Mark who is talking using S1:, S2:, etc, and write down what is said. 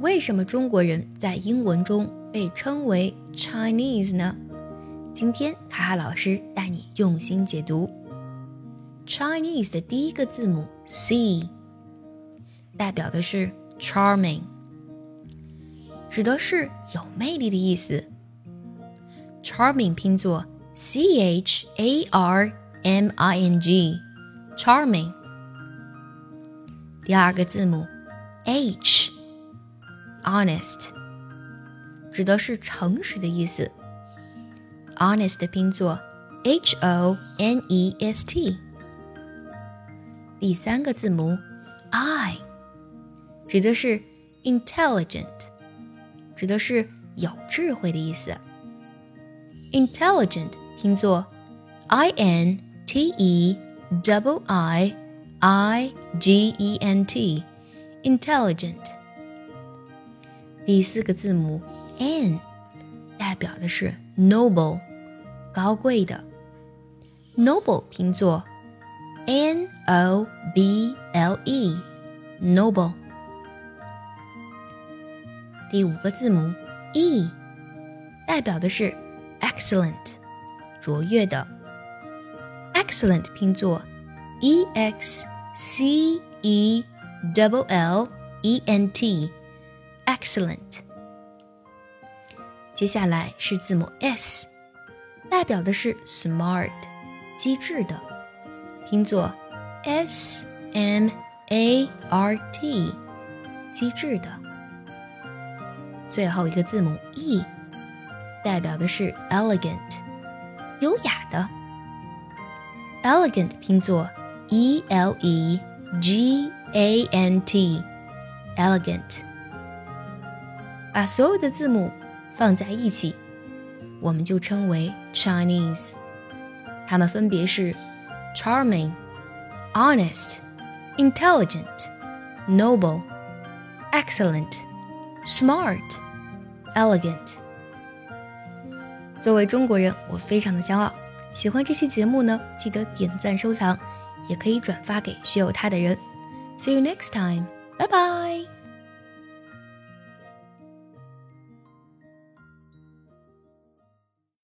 S1: 为什么中国人在英文中被称为 Chinese 呢？今天卡卡老师带你用心解读。Chinese 的第一个字母 C，代表的是 charming，指的是有魅力的意思。Charming 拼作 C H A R M I N G，charming。第二个字母 H H，honest，指的是诚实的意思。Honest 拼作 H O N E S T。第三个字母 I，指的是 intelligent，指的是有智慧的意思。Intelligent 拼作 I N T E double I。I G E N T，intelligent。 第四个字母 N，代表的是 noble，高贵的。noble 拼作 N O B L E，noble。第五个字母 E，代表的是 excellent，卓越的。excellent 拼作 E X。C E double L E N Excellent。接下来是字母 S，代表的是 smart，机智的，拼作 S M A R T，机智的。最后一个字母 E，代表的是 elegant，优雅的。elegant 拼作。E L E G A N T，elegant。把所有的字母放在一起，我们就称为 Chinese。它们分别是 charming、honest、intelligent、noble、excellent、smart、elegant。作为中国人，我非常的骄傲。喜欢这期节目呢，记得点赞收藏。也可以转发给需要它的人。See you next time. Bye bye.